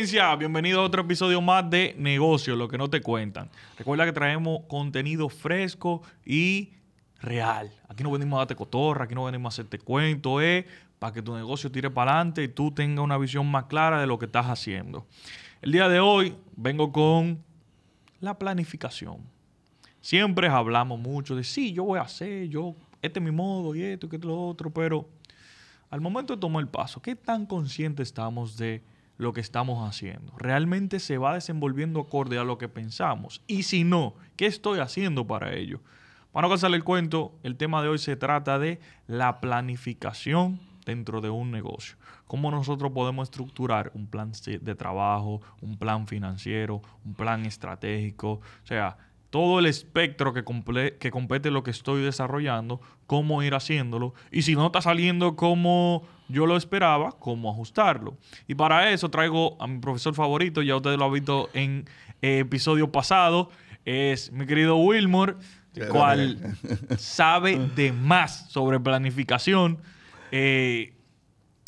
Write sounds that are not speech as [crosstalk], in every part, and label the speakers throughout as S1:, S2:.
S1: Audiencia, bienvenido a otro episodio más de Negocio, lo que no te cuentan. Recuerda que traemos contenido fresco y real. Aquí no venimos a darte cotorra, aquí no venimos a hacerte cuento, es para que tu negocio tire para adelante y tú tengas una visión más clara de lo que estás haciendo. El día de hoy vengo con la planificación. Siempre hablamos mucho de sí, yo voy a hacer, yo, este es mi modo y esto y que lo otro, pero al momento de tomar el paso, ¿qué tan conscientes estamos de lo que estamos haciendo? ¿Realmente se va desenvolviendo acorde a lo que pensamos? Y si no, ¿qué estoy haciendo para ello? Para no cansarle el cuento, el tema de hoy se trata de la planificación dentro de un negocio. Cómo nosotros podemos estructurar un plan de trabajo, un plan financiero, un plan estratégico. O sea, todo el espectro que, que compete lo que estoy desarrollando, cómo ir haciéndolo y si no está saliendo como yo lo esperaba, cómo ajustarlo. Y para eso traigo a mi profesor favorito, ya ustedes lo han visto en eh, episodio pasado, es mi querido Wilmore, el cual [laughs] sabe de más sobre planificación. Eh,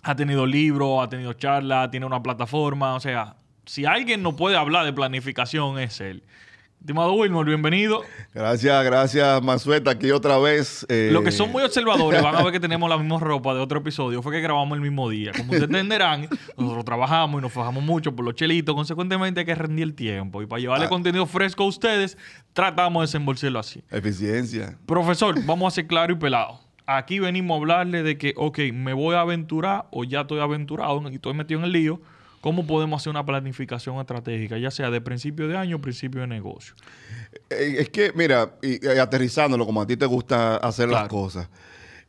S1: ha tenido libros, ha tenido charlas, tiene una plataforma, o sea, si alguien no puede hablar de planificación es él. Estimado Wilmer, bienvenido.
S2: Gracias, gracias, Mansueta, aquí otra vez.
S1: Eh... Los que son muy observadores van a ver que tenemos la misma ropa de otro episodio. Fue que grabamos el mismo día. Como ustedes entenderán, nosotros trabajamos y nos fajamos mucho por los chelitos. Consecuentemente, hay que rendir el tiempo. Y para llevarle ah. contenido fresco a ustedes, tratamos de desenvolverlo así.
S2: Eficiencia.
S1: Profesor, vamos a ser claro y pelado. Aquí venimos a hablarle de que, ok, me voy a aventurar o ya estoy aventurado y estoy metido en el lío ¿Cómo podemos hacer una planificación estratégica, ya sea de principio de año o principio de negocio?
S2: Eh, es que, mira, y, aterrizándolo como a ti te gusta hacer las cosas,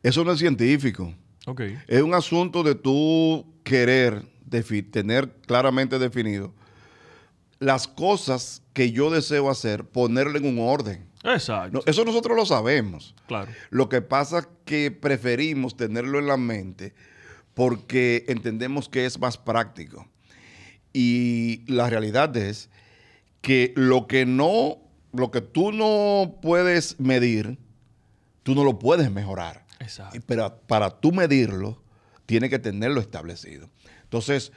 S2: eso no es científico.
S1: Okay.
S2: Es un asunto de tú querer tener claramente definido las cosas que yo deseo hacer, ponerle en un orden.
S1: Exacto.
S2: eso nosotros lo sabemos.
S1: Claro.
S2: Lo que pasa es que preferimos tenerlo en la mente porque entendemos que es más práctico. Y la realidad es que lo que no, lo que tú no puedes medir, tú no lo puedes mejorar.
S1: Exacto.
S2: Pero para tú medirlo, tiene que tenerlo establecido. Entonces,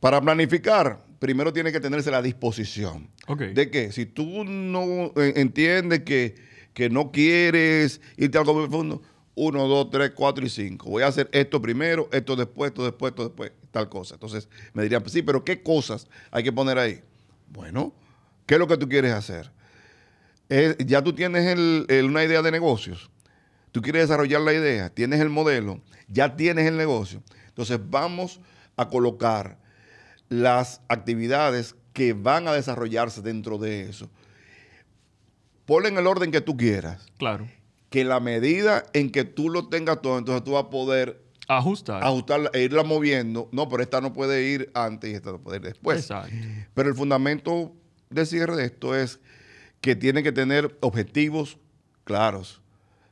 S2: para planificar, primero tiene que tenerse la disposición. De que si tú no entiendes que, que no quieres irte a algo profundo, uno, dos, tres, cuatro y cinco. Voy a hacer esto primero, esto después, esto después, esto después, tal cosa. Entonces me dirían, pues sí, pero ¿qué cosas hay que poner ahí? Bueno, ¿qué es lo que tú quieres hacer? ya tú tienes una idea de negocios. Tú quieres desarrollar la idea, tienes el modelo, ya tienes el negocio. Entonces vamos a colocar las actividades que van a desarrollarse dentro de eso. Ponle en el orden que tú quieras.
S1: Claro
S2: que la medida en que tú lo tengas todo, entonces tú vas a poder
S1: ajustar,
S2: ajustarla e irla moviendo. No, pero esta no puede ir antes y esta no puede ir después.
S1: Exacto.
S2: Pero el fundamento de cierre de esto es que tiene que tener objetivos claros,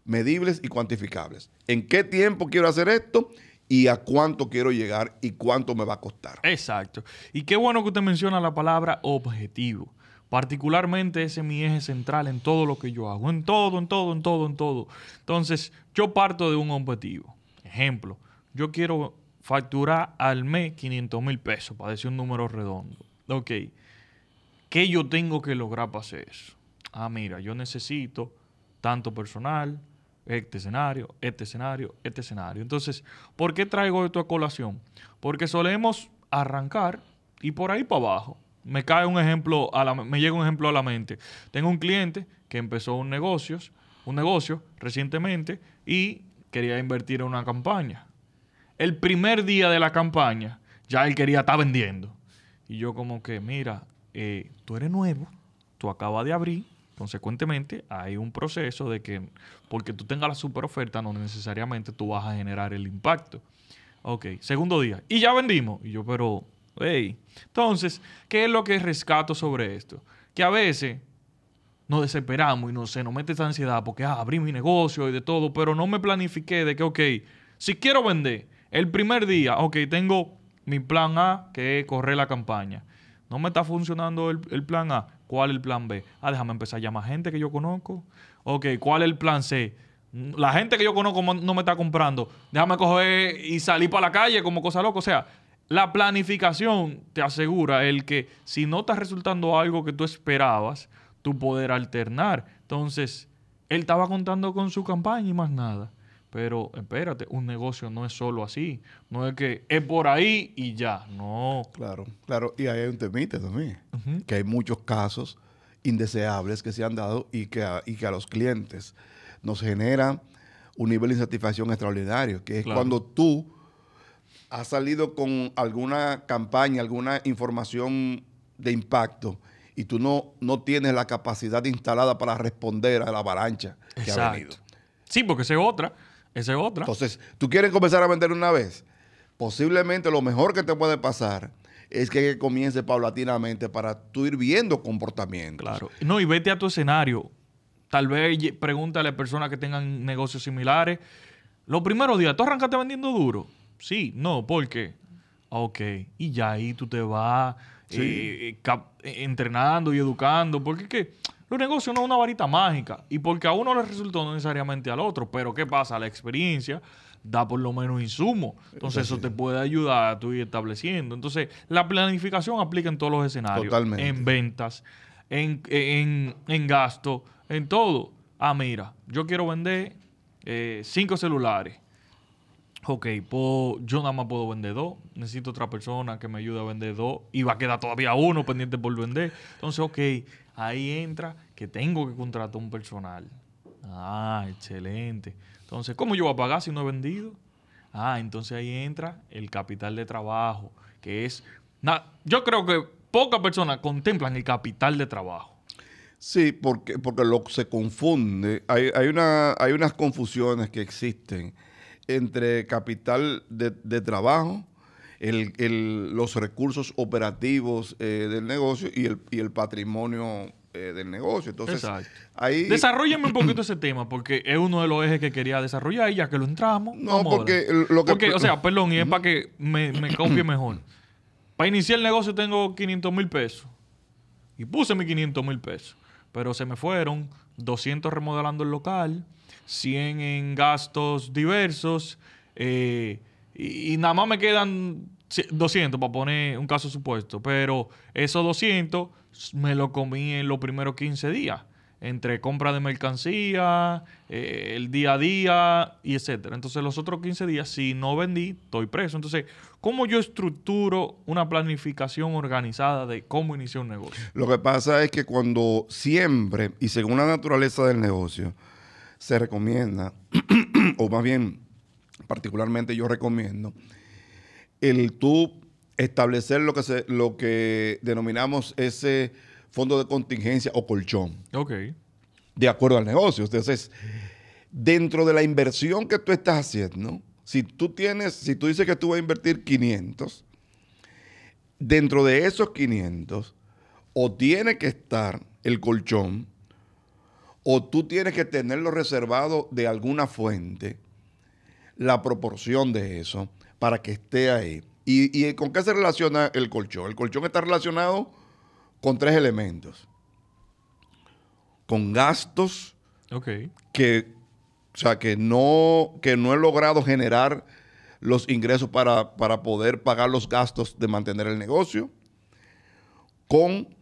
S2: medibles y cuantificables. ¿En qué tiempo quiero hacer esto? y a cuánto quiero llegar y cuánto me va a costar.
S1: Exacto. Y qué bueno que usted menciona la palabra objetivo. Particularmente ese es mi eje central en todo lo que yo hago, en todo, en todo, en todo, en todo. Entonces, yo parto de un objetivo. Ejemplo, yo quiero facturar al mes 500 mil pesos, para decir un número redondo. Ok, ¿qué yo tengo que lograr para hacer eso? Ah, mira, yo necesito tanto personal, este escenario, este escenario, este escenario. Entonces, ¿por qué traigo esto a colación? Porque solemos arrancar y por ahí para abajo me cae un ejemplo, a la, me llega un ejemplo a la mente. Tengo un cliente que empezó un negocio, un negocio recientemente y quería invertir en una campaña. El primer día de la campaña, ya él quería estar vendiendo. Y yo como que, mira, eh, tú eres nuevo, tú acabas de abrir, consecuentemente hay un proceso de que porque tú tengas la super oferta no necesariamente tú vas a generar el impacto. Ok, segundo día. Y ya vendimos. Y yo, pero entonces, ¿qué es lo que rescato sobre esto? Que a veces nos desesperamos y no sé, nos mete esa ansiedad porque ah, abrí mi negocio y de todo, pero no me planifiqué de que, ok, si quiero vender el primer día, ok, tengo mi plan A, que es correr la campaña. No me está funcionando el, plan A. ¿Cuál es el plan B? Ah, déjame empezar a llamar gente que yo conozco. Ok, ¿cuál es el plan C? La gente que yo conozco no me está comprando. Déjame coger y salir para la calle como cosa loca. O sea, la planificación te asegura el que si no está resultando algo que tú esperabas, tú poder alternar. Entonces, él estaba contando con su campaña y más nada. Pero espérate, un negocio no es solo así. No es que es por ahí y ya. No.
S2: Claro, claro. Y ahí hay un temite también. Que hay muchos casos indeseables que se han dado y que a, y que a los clientes nos genera un nivel de insatisfacción extraordinario. Que es cuando tú has salido con alguna campaña, alguna información de impacto y tú no, no tienes la capacidad instalada para responder a la avalancha que ha venido.
S1: Sí, porque esa es otra. Esa es otra.
S2: Entonces, tú quieres comenzar a vender una vez. Posiblemente lo mejor que te puede pasar es que comience paulatinamente para tú ir viendo comportamientos.
S1: Claro. No, y vete a tu escenario. Tal vez pregúntale a personas que tengan negocios similares. Los primeros días, ¿tú arrancaste vendiendo duro? Sí, no, ¿por qué? Ok, y ya ahí tú te vas eh, eh, entrenando y educando, porque es que los negocios no es una varita mágica, y porque a uno le resultó no necesariamente al otro, pero ¿qué pasa? La experiencia da por lo menos insumo, entonces eso te puede ayudar a tú ir estableciendo. Entonces, la planificación aplica en todos los escenarios, Totalmente. en ventas, en, en, gasto, en todo. Ah, mira, yo quiero vender eh, cinco celulares ok, yo nada más puedo vender dos, necesito otra persona que me ayude a vender dos y va a quedar todavía uno pendiente por vender. Entonces, ok, ahí entra que tengo que contratar un personal. Ah, excelente. Entonces, ¿cómo yo voy a pagar si no he vendido? Ah, entonces ahí entra el capital de trabajo, que es... yo creo que pocas personas contemplan el capital de trabajo.
S2: Sí, porque, porque lo se confunde. Hay, hay, una, hay unas confusiones que existen entre capital de, trabajo, los recursos operativos eh, del negocio y el, y el patrimonio eh, del negocio. Entonces,
S1: ahí... Desarrollame un [clears throat] poquito ese tema, porque es uno de los ejes que quería desarrollar y ya que lo entramos.
S2: No, porque lo que...
S1: Porque, o sea, [clears throat] perdón, y es para que me, me copie mejor. [clears throat] Para iniciar el negocio tengo 500 mil pesos. Y puse mis 500 mil pesos. Pero se me fueron 200 remodelando el local, 100 en gastos diversos eh, y, nada más me quedan 200 para poner un caso supuesto, pero esos 200 me lo comí en los primeros 15 días, entre compra de mercancía, eh, el día a día y etcétera. Entonces los otros 15 días, si no vendí, estoy preso. Entonces, ¿cómo yo estructuro una planificación organizada de cómo iniciar un negocio?
S2: Lo que pasa es que cuando siempre, y según la naturaleza del negocio, se recomienda, [clears throat] o más bien, particularmente yo recomiendo, el tú establecer lo que, se, lo que denominamos ese fondo de contingencia o colchón.
S1: Ok.
S2: De acuerdo al negocio. Entonces, dentro de la inversión que tú estás haciendo, si tú tienes, si tú dices que tú vas a invertir 500, dentro de esos 500, o tiene que estar el colchón, o tú tienes que tenerlo reservado de alguna fuente, la proporción de eso, para que esté ahí. ¿Y, con qué se relaciona el colchón? El colchón está relacionado con tres elementos. Con gastos que, o sea, que, no, que no he logrado generar los ingresos para, para poder pagar los gastos de mantener el negocio. Con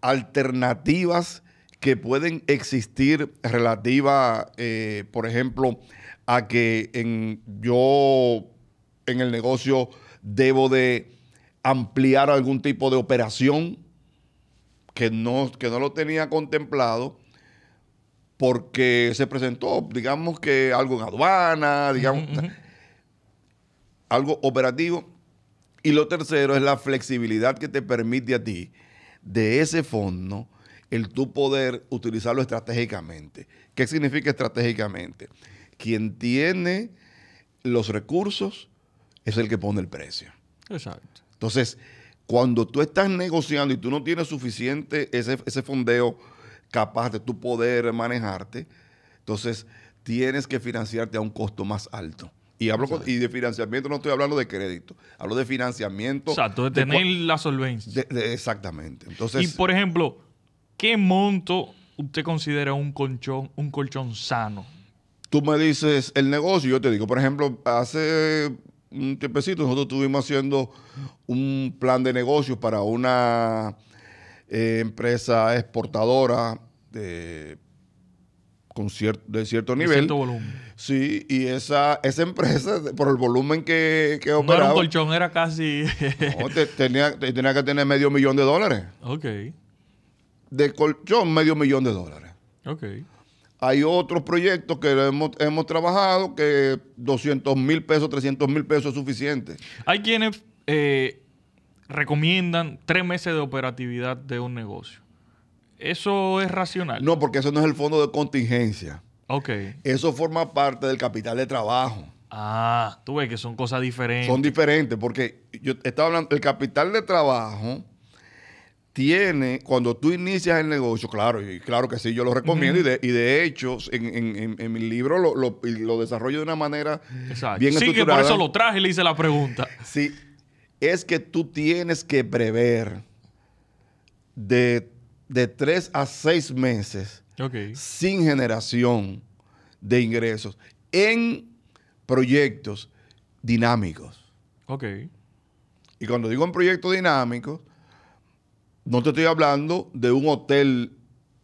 S2: alternativas que pueden existir relativa, eh, por ejemplo, a que en, yo en el negocio debo de ampliar algún tipo de operación que no, que no lo tenía contemplado porque se presentó, digamos que algo en aduana, digamos, algo operativo. Y lo tercero es la flexibilidad que te permite a ti de ese fondo el tú poder utilizarlo estratégicamente. ¿Qué significa estratégicamente? Quien tiene los recursos es el que pone el precio.
S1: Exacto.
S2: Entonces, cuando tú estás negociando y tú no tienes suficiente ese, ese fondeo capaz de tú poder manejarte, entonces tienes que financiarte a un costo más alto. Y hablo y de financiamiento no estoy hablando de crédito, hablo de financiamiento.
S1: Exacto, de tener la solvencia.
S2: exactamente. Entonces,
S1: y por ejemplo, ¿qué monto usted considera un colchón, un colchón sano?
S2: Tú me dices el negocio, yo te digo, por ejemplo, hace un tiempecito, nosotros estuvimos haciendo un plan de negocios para una eh, empresa exportadora de, con de cierto nivel.
S1: cierto volumen.
S2: Sí, y esa, esa empresa, por el volumen que, que operaba... No
S1: era un colchón, era casi...
S2: no, tenía, tenía que tener medio millón de dólares.
S1: Ok.
S2: De colchón, medio millón de dólares.
S1: Ok.
S2: Hay otros proyectos que hemos, hemos trabajado que 200 mil pesos, 300 mil pesos es suficiente.
S1: Hay quienes eh, recomiendan tres meses de operatividad de un negocio. ¿Eso es racional?
S2: No, porque eso no es el fondo de contingencia.
S1: Ok.
S2: Eso forma parte del capital de trabajo.
S1: Ah, tú ves que son cosas diferentes.
S2: Son diferentes, porque yo estaba hablando, el capital de trabajo tiene, cuando tú inicias el negocio, claro, y claro que sí, yo lo recomiendo, y, de, y, de, hecho, en, mi libro lo, lo, desarrollo de una manera
S1: Exacto. bien sí, que por eso lo traje y le hice la pregunta.
S2: Sí, es que tú tienes que prever de, de tres a seis meses sin generación de ingresos en proyectos dinámicos.
S1: Ok.
S2: Y cuando digo en proyectos dinámicos, no te estoy hablando de un hotel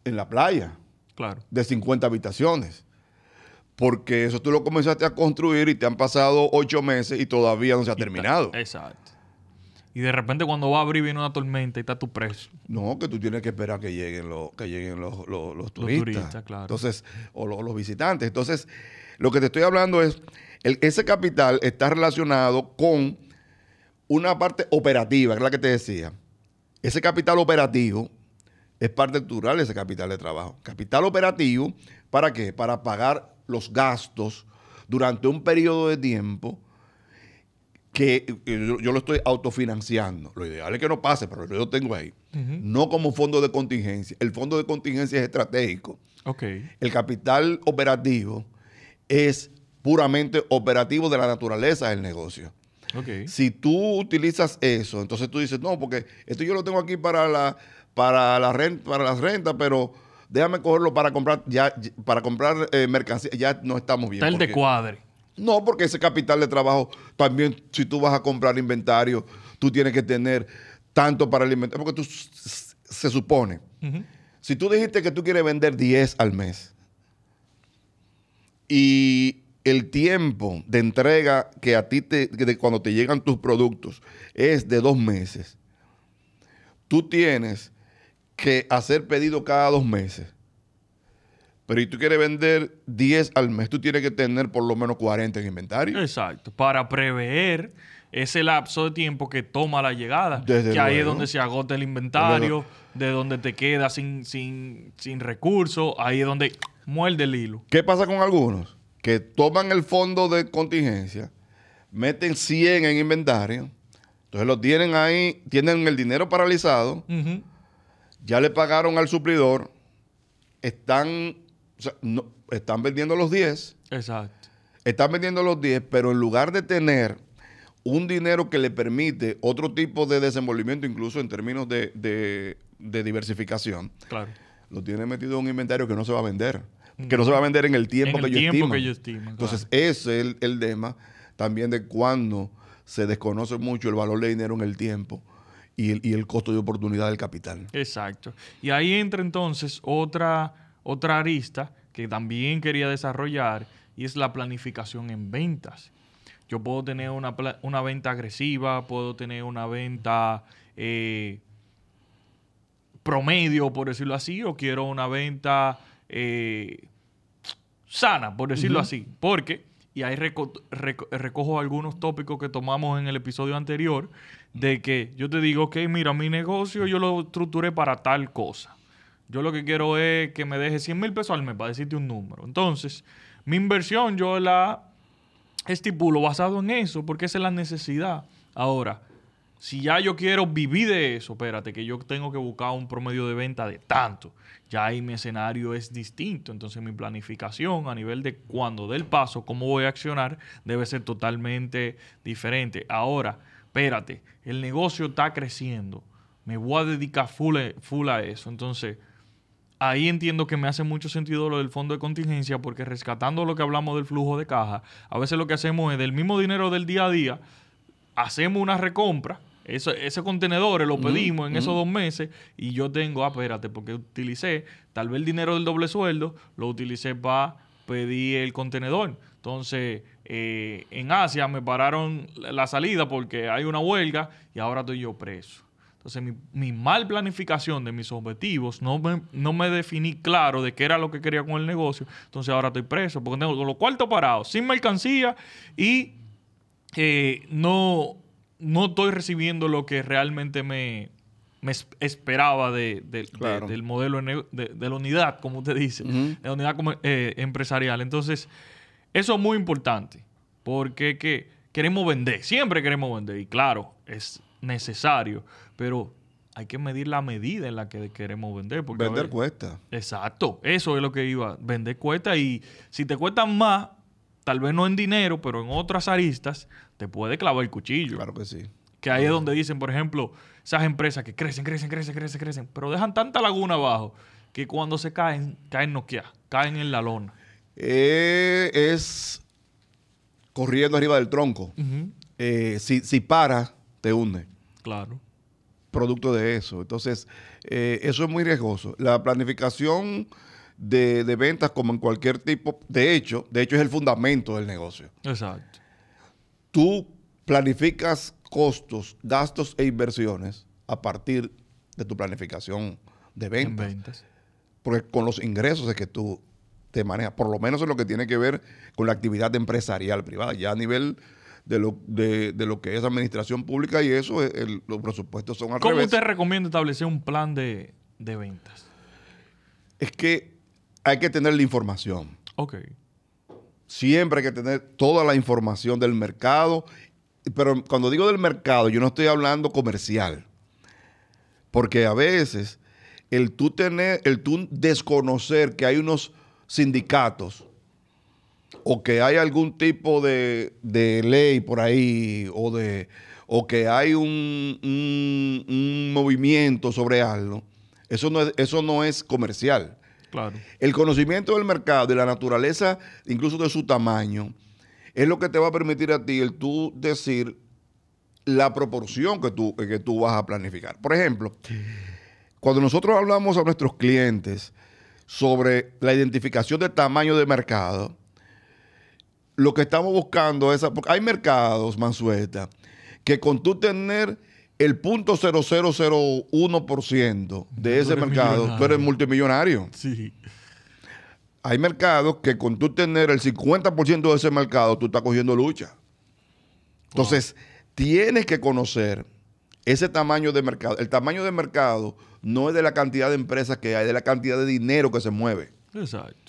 S2: en la playa.
S1: Claro.
S2: De 50 habitaciones. Porque eso tú lo comenzaste a construir y te han pasado ocho meses y todavía no se ha terminado.
S1: Exacto. Y de repente cuando va a abrir viene una tormenta y está tu precio.
S2: No, que tú tienes que esperar que lleguen los, que lleguen los, turistas. claro. Entonces, o los, visitantes. Entonces, lo que te estoy hablando es, ese capital está relacionado con una parte operativa, que es la que te decía. Ese capital operativo es parte natural de ese capital de trabajo. Capital operativo, ¿para qué? Para pagar los gastos durante un periodo de tiempo que yo, lo estoy autofinanciando. Lo ideal es que no pase, pero yo lo tengo ahí. No como fondo de contingencia. El fondo de contingencia es estratégico.
S1: Okay.
S2: El capital operativo es puramente operativo de la naturaleza del negocio. Si tú utilizas eso, entonces tú dices, no, porque esto yo lo tengo aquí para la, para la renta, para las rentas, pero déjame cogerlo para comprar, ya, para comprar eh, mercancía, ya no estamos bien.
S1: Está el de cuadre.
S2: No, porque ese capital de trabajo también, si tú vas a comprar inventario, tú tienes que tener tanto para el inventario, porque tú se supone. Si tú dijiste que tú quieres vender 10 al mes y el tiempo de entrega que a ti te, cuando te llegan tus productos es de dos meses, tú tienes que hacer pedido cada dos meses. Pero si tú quieres vender 10 al mes, tú tienes que tener por lo menos 40 en inventario.
S1: Exacto, para prever ese lapso de tiempo que toma la llegada. que ahí es donde se agota el inventario, de donde te quedas sin, sin, sin recursos, ahí es donde muerde el hilo.
S2: ¿Qué pasa con algunos? Que toman el fondo de contingencia, meten 100 en inventario, entonces lo tienen ahí, tienen el dinero paralizado, ya le pagaron al suplidor, están, están vendiendo los 10.
S1: Exacto.
S2: Están vendiendo los 10, pero en lugar de tener un dinero que le permite otro tipo de desenvolvimiento, incluso en términos de, de diversificación,
S1: claro.
S2: lo tiene metido en un inventario que no se va a vender que no se va a vender en el tiempo, que, yo
S1: que, ellos estiman.
S2: Entonces, ese es el, tema también de cuando se desconoce mucho el valor de dinero en el tiempo y el, y el costo de oportunidad del capital.
S1: Exacto. Y ahí entra entonces otra, otra arista que también quería desarrollar y es la planificación en ventas. Yo puedo tener una, una venta agresiva, puedo tener una venta eh, promedio, por decirlo así, o quiero una venta eh, sana, por decirlo así. Porque, y ahí recojo algunos tópicos que tomamos en el episodio anterior, de que yo te digo, ok, mira, mi negocio yo lo estructuré para tal cosa. Yo lo que quiero es que me deje 100 mil pesos al mes, para decirte un número. Entonces, mi inversión yo la estipulo basado en eso, porque esa es la necesidad. Ahora, si ya yo quiero vivir de eso, espérate, que yo tengo que buscar un promedio de venta de tanto ya ahí mi escenario es distinto. Entonces mi planificación a nivel de cuando dé el paso, cómo voy a accionar, debe ser totalmente diferente. Ahora, espérate, el negocio está creciendo. Me voy a dedicar full, full a eso. Entonces, ahí entiendo que me hace mucho sentido lo del fondo de contingencia porque rescatando lo que hablamos del flujo de caja, a veces lo que hacemos es del mismo dinero del día a día, hacemos una recompra, eso, ese contenedor lo pedimos en esos dos meses y yo tengo, ah, espérate, porque utilicé tal vez el dinero del doble sueldo, lo utilicé para pedir el contenedor. Entonces, eh, en Asia me pararon la salida porque hay una huelga y ahora estoy yo preso. Entonces, mi, mal planificación de mis objetivos, no me, no me definí claro de qué era lo que quería con el negocio. Entonces, ahora estoy preso porque tengo los cuartos parados, sin mercancía y eh, no, no estoy recibiendo lo que realmente me, esperaba de, del modelo de, la unidad, como usted dice, de la unidad eh, empresarial. Entonces, eso es muy importante porque que queremos vender, siempre queremos vender y claro, es necesario, pero hay que medir la medida en la que queremos vender. Porque,
S2: vender cuesta.
S1: Exacto, eso es lo que iba. Vender cuesta y si te cuestan más, tal vez no en dinero, pero en otras aristas, te puede clavar el cuchillo.
S2: Claro que sí.
S1: Que ahí es donde dicen, por ejemplo, esas empresas que crecen, crecen, crecen, crecen, crecen, pero dejan tanta laguna abajo que cuando se caen, caen noqueadas, caen en la lona.
S2: Eh, es corriendo arriba del tronco. Eh, si, si para, te hunde.
S1: Claro.
S2: Producto de eso. Entonces, eh, eso es muy riesgoso. La planificación de, ventas, como en cualquier tipo, de hecho, de hecho es el fundamento del negocio.
S1: Exacto.
S2: Tú planificas costos, gastos e inversiones a partir de tu planificación de ventas. ventas. Porque con los ingresos es que tú te manejas, por lo menos en lo que tiene que ver con la actividad empresarial privada, ya a nivel de lo, de, lo que es administración pública y eso, los presupuestos son al
S1: ¿Cómo usted recomienda establecer un plan de, ventas?
S2: Es que hay que tener la información.
S1: Ok.
S2: Siempre hay que tener toda la información del mercado, pero cuando digo del mercado, yo no estoy hablando comercial, porque a veces el tú tener, el tú desconocer que hay unos sindicatos o que hay algún tipo de, ley por ahí o, de, o que hay un, un, movimiento sobre algo, eso no, es, eso no es comercial.
S1: Claro.
S2: El conocimiento del mercado y la naturaleza, incluso de su tamaño, es lo que te va a permitir a ti el tú decir la proporción que tú, que tú vas a planificar. Por ejemplo, cuando nosotros hablamos a nuestros clientes sobre la identificación del tamaño de mercado, lo que estamos buscando es, porque hay mercados, Mansueta, que con tú tener el punto .0001% de ese mercado, tú eres multimillonario.
S1: Sí.
S2: Hay mercados que con tú tener el 50% de ese mercado, tú estás cogiendo lucha. Entonces, tienes que conocer ese tamaño de mercado. El tamaño de mercado no es de la cantidad de empresas que hay, es de la cantidad de dinero que se mueve.
S1: Exacto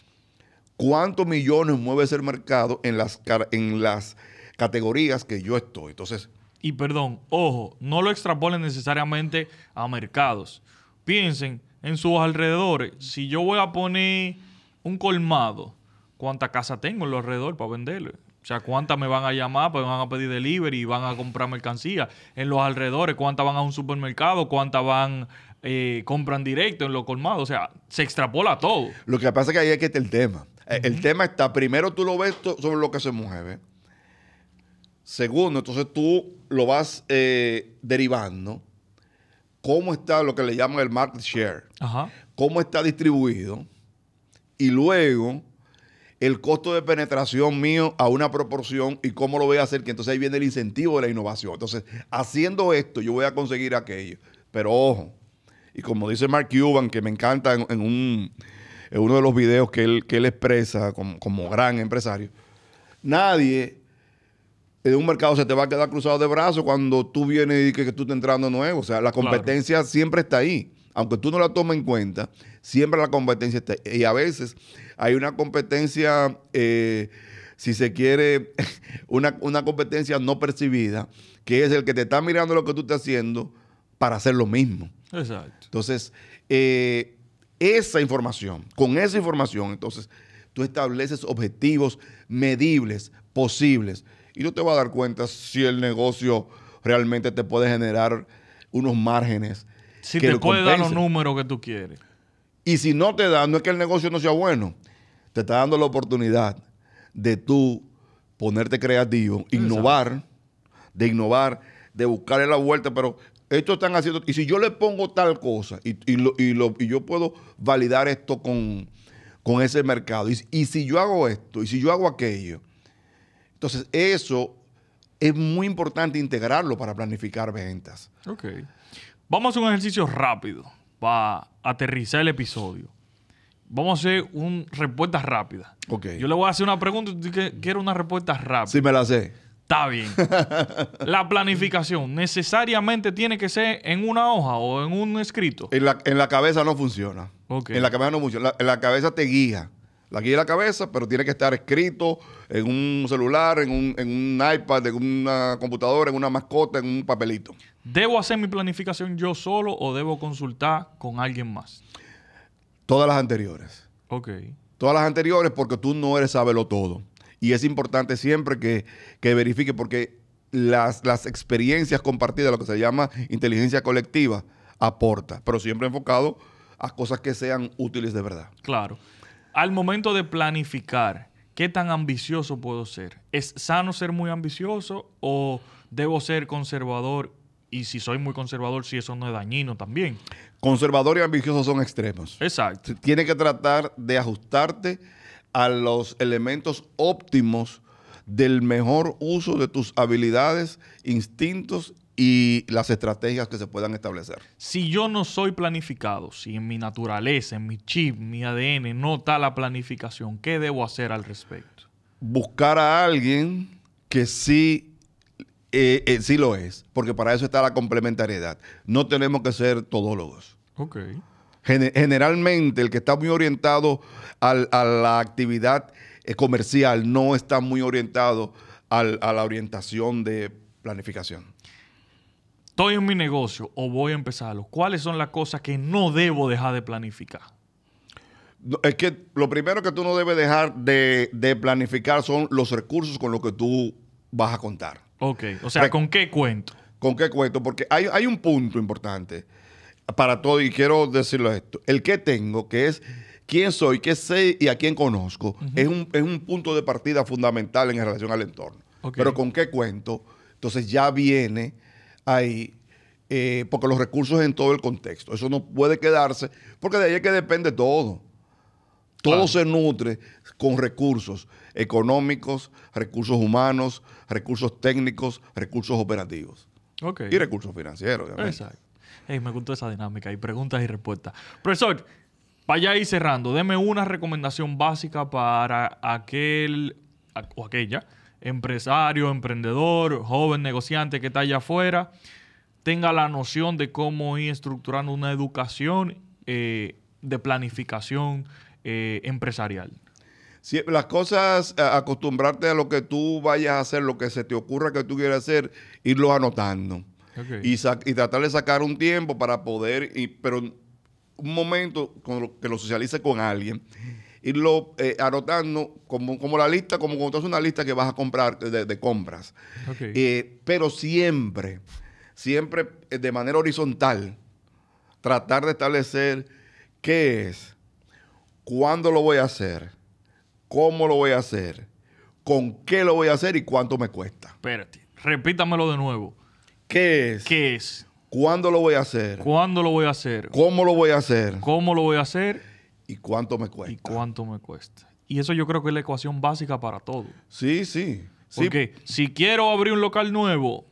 S2: cuántos millones mueve ese mercado en las, en las categorías que yo estoy. Entonces.
S1: Y perdón, ojo, no lo extrapolen necesariamente a mercados. Piensen en sus alrededores. Si yo voy a poner un colmado, ¿cuánta casa tengo en los alrededores para venderle? O sea, ¿cuántas me van a llamar? Pues van a pedir delivery y van a comprar mercancía. En los alrededores, ¿cuántas van a un supermercado? ¿Cuántas van, eh, compran directo en los colmados? O sea, se extrapola todo.
S2: Lo que pasa es que ahí es que está el tema. Eh, el tema está, primero tú lo ves sobre lo que se mueve. Segundo, entonces tú lo vas eh, derivando. ¿Cómo está lo que le llaman el market share? ¿Cómo está distribuido? Y luego, el costo de penetración mío a una proporción y cómo lo voy a hacer, que entonces ahí viene el incentivo de la innovación. Entonces, haciendo esto, yo voy a conseguir aquello. Pero ojo, y como dice Mark Cuban, que me encanta en un en uno de los videos que él, que él expresa como, gran empresario, nadie en un mercado se te va a quedar cruzado de brazos cuando tú vienes y que, tú estás entrando nuevo. O sea, la competencia siempre está ahí. Aunque tú no la tomes en cuenta, siempre la competencia está ahí. Y a veces hay una competencia, eh, si se quiere, [laughs] una, una competencia no percibida, que es el que te está mirando lo que tú estás haciendo para hacer lo mismo.
S1: Exacto.
S2: Entonces, eh, esa información, con esa información, entonces tú estableces objetivos medibles, posibles, y tú te vas a dar cuenta si el negocio realmente te puede generar unos márgenes.
S1: Si te puede dar los números que tú quieres.
S2: Y si no te da, no es que el negocio no sea bueno, te está dando la oportunidad de tú ponerte creativo, innovar, de innovar, de buscarle la vuelta, pero esto están haciendo, y si yo le pongo tal cosa y, y, yo puedo validar esto con, ese mercado, y, y si yo hago esto, y si yo hago aquello, entonces eso es muy importante integrarlo para planificar ventas.
S1: Ok. Vamos a hacer un ejercicio rápido para aterrizar el episodio. Vamos a hacer una respuesta rápida.
S2: Ok.
S1: Yo le voy a hacer una pregunta y quiero una respuesta rápida.
S2: Sí, me la sé.
S1: Está bien. [laughs] la planificación necesariamente tiene que ser en una hoja o en un escrito.
S2: En la, en la cabeza no funciona. Okay. En la cabeza no funciona. en la cabeza te guía. La guía de la cabeza, pero tiene que estar escrito en un celular, en un, en un iPad, en una computadora, en una mascota, en un papelito.
S1: ¿Debo hacer mi planificación yo solo o debo consultar con alguien más?
S2: Todas las anteriores.
S1: Ok.
S2: Todas las anteriores porque tú no eres sabelo todo. Y es importante siempre que, que verifique porque las, las experiencias compartidas, lo que se llama inteligencia colectiva, aporta, pero siempre enfocado a cosas que sean útiles de verdad.
S1: Claro. Al momento de planificar, ¿qué tan ambicioso puedo ser? ¿Es sano ser muy ambicioso o debo ser conservador y si soy muy conservador, si eso no es dañino también.
S2: Conservador y ambicioso son extremos.
S1: Exacto.
S2: Tienes que tratar de ajustarte a los elementos óptimos del mejor uso de tus habilidades, instintos y las estrategias que se puedan establecer.
S1: Si yo no soy planificado, si en mi naturaleza, en mi chip, mi ADN no está la planificación, ¿qué debo hacer al respecto?
S2: Buscar a alguien que sí eh, eh, sí lo es, porque para eso está la complementariedad. No tenemos que ser todólogos.
S1: Ok.
S2: generalmente el que está muy orientado a la actividad eh, comercial no está muy orientado a la orientación de planificación.
S1: Estoy en mi negocio o voy a empezarlo. ¿Cuáles son las cosas que no debo dejar de planificar?
S2: Es que lo primero que tú no debes dejar de, de planificar son los recursos con los que tú vas a contar.
S1: Ok, o sea, ¿con qué cuento?
S2: ¿Con qué cuento? Porque hay, hay un punto importante para todo y quiero decirlo esto. El que tengo, que es quién soy, qué sé y a quién conozco, es, un, es, un, punto de partida fundamental en relación al entorno. Pero con qué cuento, entonces ya viene ahí, eh, porque los recursos en todo el contexto. Eso no puede quedarse, porque de ahí es que depende todo. Todo se nutre con recursos económicos, recursos humanos, recursos técnicos, recursos operativos. Y recursos financieros,
S1: Exacto. me gustó esa dinámica y preguntas y respuestas. Profesor, vaya ahí cerrando. Deme una recomendación básica para aquel o aquella empresario, emprendedor, joven negociante que está allá afuera, tenga la noción de cómo ir estructurando una educación eh, de planificación eh, empresarial
S2: las cosas, acostumbrarte a lo que tú vayas a hacer, lo que se te ocurra que tú quieras hacer, irlo anotando. Y, tratar de sacar un tiempo para poder, y, pero un momento que lo socialice con alguien, irlo eh, anotando como, como la lista, como cuando tú haces una lista que vas a comprar de, compras. Eh, pero siempre, siempre eh, de manera horizontal, tratar de establecer qué es, cuándo lo voy a hacer cómo lo voy a hacer, con qué lo voy a hacer y cuánto me cuesta.
S1: Espérate, repítamelo de nuevo.
S2: ¿Qué es?
S1: ¿Qué es?
S2: ¿Cuándo lo voy a hacer?
S1: ¿Cuándo lo voy a hacer?
S2: ¿Cómo lo voy a hacer?
S1: ¿Cómo lo voy a hacer?
S2: ¿Y cuánto me cuesta?
S1: ¿Y cuánto me cuesta? Y eso yo creo que es la ecuación básica para todo.
S2: Sí, sí.
S1: Porque si quiero abrir un local nuevo,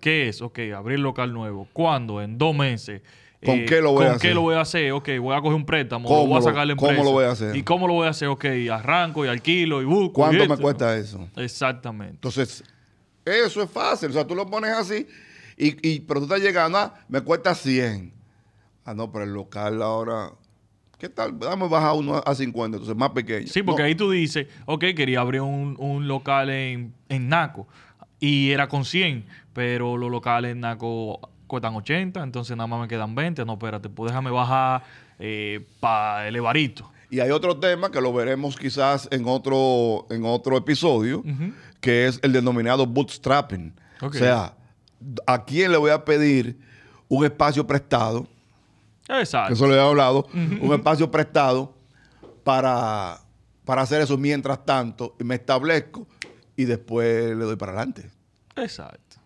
S1: ¿qué es? Ok, abrir local nuevo. ¿Cuándo? En dos meses.
S2: ¿Con eh, qué lo voy a hacer?
S1: ¿Con qué lo voy a hacer? Ok, voy a coger un préstamo, voy a sacar la empresa.
S2: ¿Cómo lo voy a hacer?
S1: ¿Y cómo lo voy a hacer? Ok, arranco y alquilo y busco.
S2: ¿Cuánto me cuesta eso?
S1: Exactamente.
S2: Entonces, eso es fácil. O sea, tú lo pones así, y, y pero tú estás llegando, ah, me cuesta 100. Ah, no, pero el local ahora... ¿Qué tal? Dame bajar uno a 50, entonces más pequeño.
S1: Sí, porque ahí tú dices, ok, quería abrir un, un local en, en Naco y era con 100, pero los locales en Naco cuestan 80, entonces nada más me quedan 20. No, espérate, pues déjame bajar eh, para el Evarito.
S2: Y hay otro tema que lo veremos quizás en otro, en otro episodio, que es el denominado bootstrapping. O sea, ¿a quién le voy a pedir un espacio prestado Exacto. Eso lo he hablado. Un espacio prestado para, para hacer eso mientras tanto. Me establezco y después le doy para adelante.
S1: Exacto.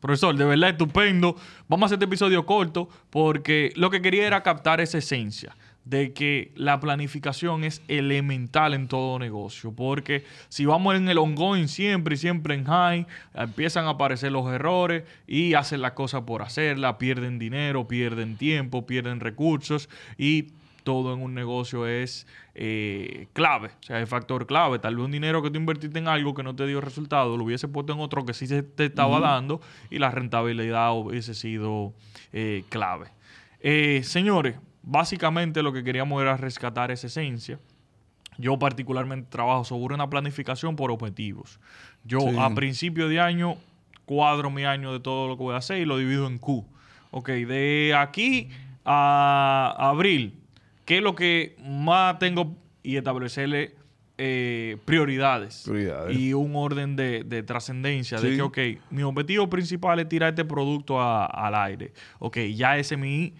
S1: Profesor, de verdad estupendo. Vamos a hacer este episodio corto porque lo que quería era captar esa esencia de que la planificación es elemental en todo negocio, porque si vamos en el ongoing siempre y siempre en high, empiezan a aparecer los errores y hacen la cosa por hacerla, pierden dinero, pierden tiempo, pierden recursos y todo en un negocio es eh, clave, o sea, es factor clave. Tal vez un dinero que tú invertiste en algo que no te dio resultado, lo hubiese puesto en otro que sí se te estaba dando y la rentabilidad hubiese sido eh, clave. Eh, señores, básicamente lo que queríamos era rescatar esa esencia. Yo particularmente trabajo sobre una planificación por objetivos. Yo a principio de año cuadro mi año de todo lo que voy a hacer y lo divido en Q. Ok, de aquí a abril, ¿qué es lo que más tengo? Y establecerle eh, prioridades, y un orden de, trascendencia. De que, ok, mi objetivo principal es tirar este producto al aire. Ok, ya ese es mi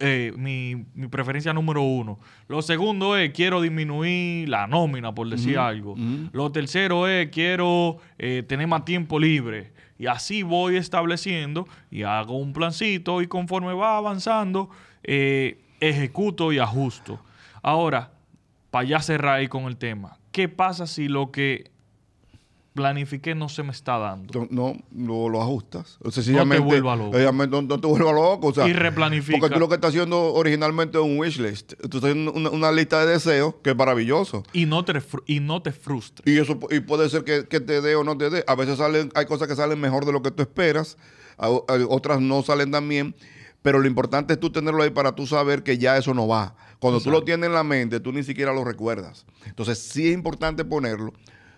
S1: eh, mi, preferencia número uno. Lo segundo es, quiero disminuir la nómina, por decir algo. Lo tercero es, quiero eh, tener más tiempo libre. Y así voy estableciendo y hago un plancito y conforme va avanzando, eh, ejecuto y ajusto. Ahora, para ya cerrar ahí con el tema, ¿qué pasa si lo que planifiqué no se me está dando.
S2: No, no lo ajustas. no te vuelvas loco. No, te vuelvas loco.
S1: y replanifica.
S2: Porque tú lo que estás haciendo originalmente es un wish list. Tú estás haciendo una, lista de deseos que es maravilloso.
S1: Y no te, y no te frustres.
S2: Y, eso, y puede ser que, te dé o no te dé. A veces salen, hay cosas que salen mejor de lo que tú esperas. otras no salen tan bien. Pero lo importante es tú tenerlo ahí para tú saber que ya eso no va. Cuando tú lo tienes en la mente, tú ni siquiera lo recuerdas. Entonces sí es importante ponerlo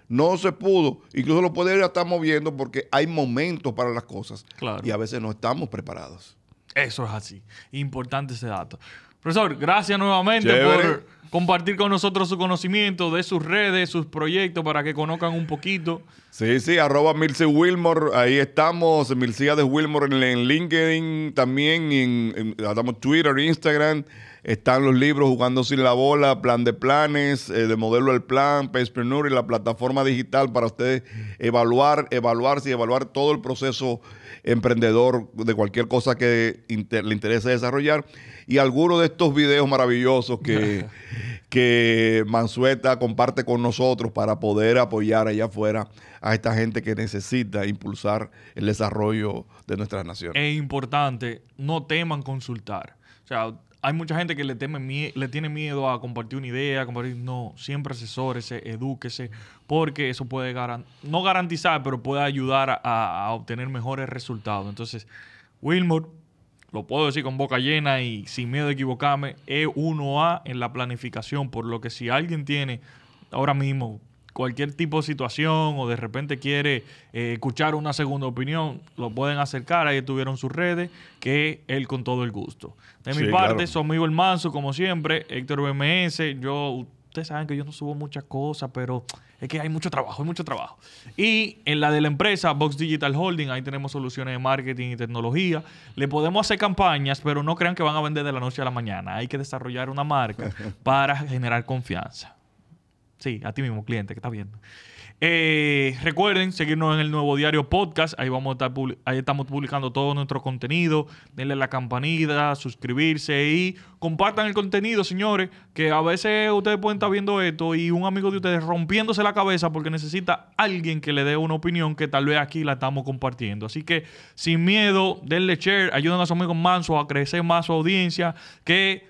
S2: no se pudo. Incluso lo puede ir a estar moviendo porque hay momentos para las cosas. Y a veces no estamos preparados.
S1: Eso es así. Importante ese dato. Profesor, gracias nuevamente por compartir con nosotros su conocimiento de sus redes, sus proyectos, para que conozcan un poquito.
S2: Sí, sí, arroba Milce Wilmore, ahí estamos, Milcia de Wilmore en, LinkedIn también, en, en, Twitter, Instagram. Están los libros Jugando sin la bola, Plan de Planes, eh, de Modelo el Plan, Payspreneur y la plataforma digital para ustedes evaluar, evaluarse y evaluar todo el proceso emprendedor de cualquier cosa que le interese desarrollar. Y algunos de estos videos maravillosos que, [laughs] que Mansueta comparte con nosotros para poder apoyar allá afuera a esta gente que necesita impulsar el desarrollo de nuestra nación.
S1: Es importante, no teman consultar. O sea, hay mucha gente que le, teme, le tiene miedo a compartir una idea, compartir, no, siempre asesórese, edúquese, porque eso puede no garantizar, pero puede ayudar a, obtener mejores resultados. Entonces, Wilmore, lo puedo decir con boca llena y sin miedo de equivocarme, es 1A en la planificación, por lo que si alguien tiene ahora mismo cualquier tipo de situación o de repente quiere eh, escuchar una segunda opinión, lo pueden acercar. Ahí tuvieron sus redes, que él con todo el gusto. De mi parte, claro. amigo el Manso, como siempre, Héctor BMS. Yo, ustedes saben que yo no subo muchas cosas, pero es que hay mucho trabajo, hay mucho trabajo. Y en la de la empresa, Box Digital Holding, ahí tenemos soluciones de marketing y tecnología. Le podemos hacer campañas, pero no crean que van a vender de la noche a la mañana. Hay que desarrollar una marca [laughs] para generar confianza. Sí, a ti mismo, cliente, que está viendo. Eh, recuerden seguirnos en el nuevo diario podcast. Ahí vamos a estar ahí estamos publicando todo nuestro contenido. Denle la campanita, suscribirse y compartan el contenido, señores. Que a veces ustedes pueden estar viendo esto y un amigo de ustedes rompiéndose la cabeza porque necesita alguien que le dé una opinión que tal vez aquí la estamos compartiendo. Así que sin miedo, denle share, ayuden a su amigo Manso a crecer más su audiencia. Que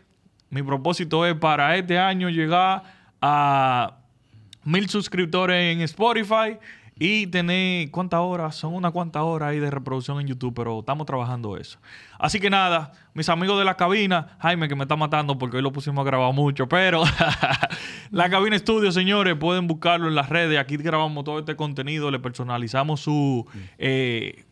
S1: mi propósito es para este año llegar a mil suscriptores en Spotify y tener cuántas horas, son unas cuantas horas ahí de reproducción en YouTube, pero estamos trabajando eso. Así que nada, mis amigos de la cabina, Jaime que me está matando porque hoy lo pusimos a grabar mucho, pero [laughs] la cabina estudio, señores, pueden buscarlo en las redes, aquí grabamos todo este contenido, le personalizamos su... Eh,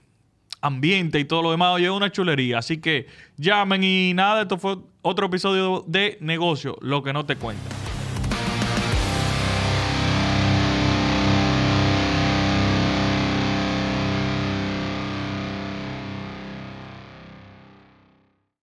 S1: ambiente y todo lo demás. Oye, una chulería. Así que llamen y nada, esto fue otro episodio de negocio, lo que no te cuenta.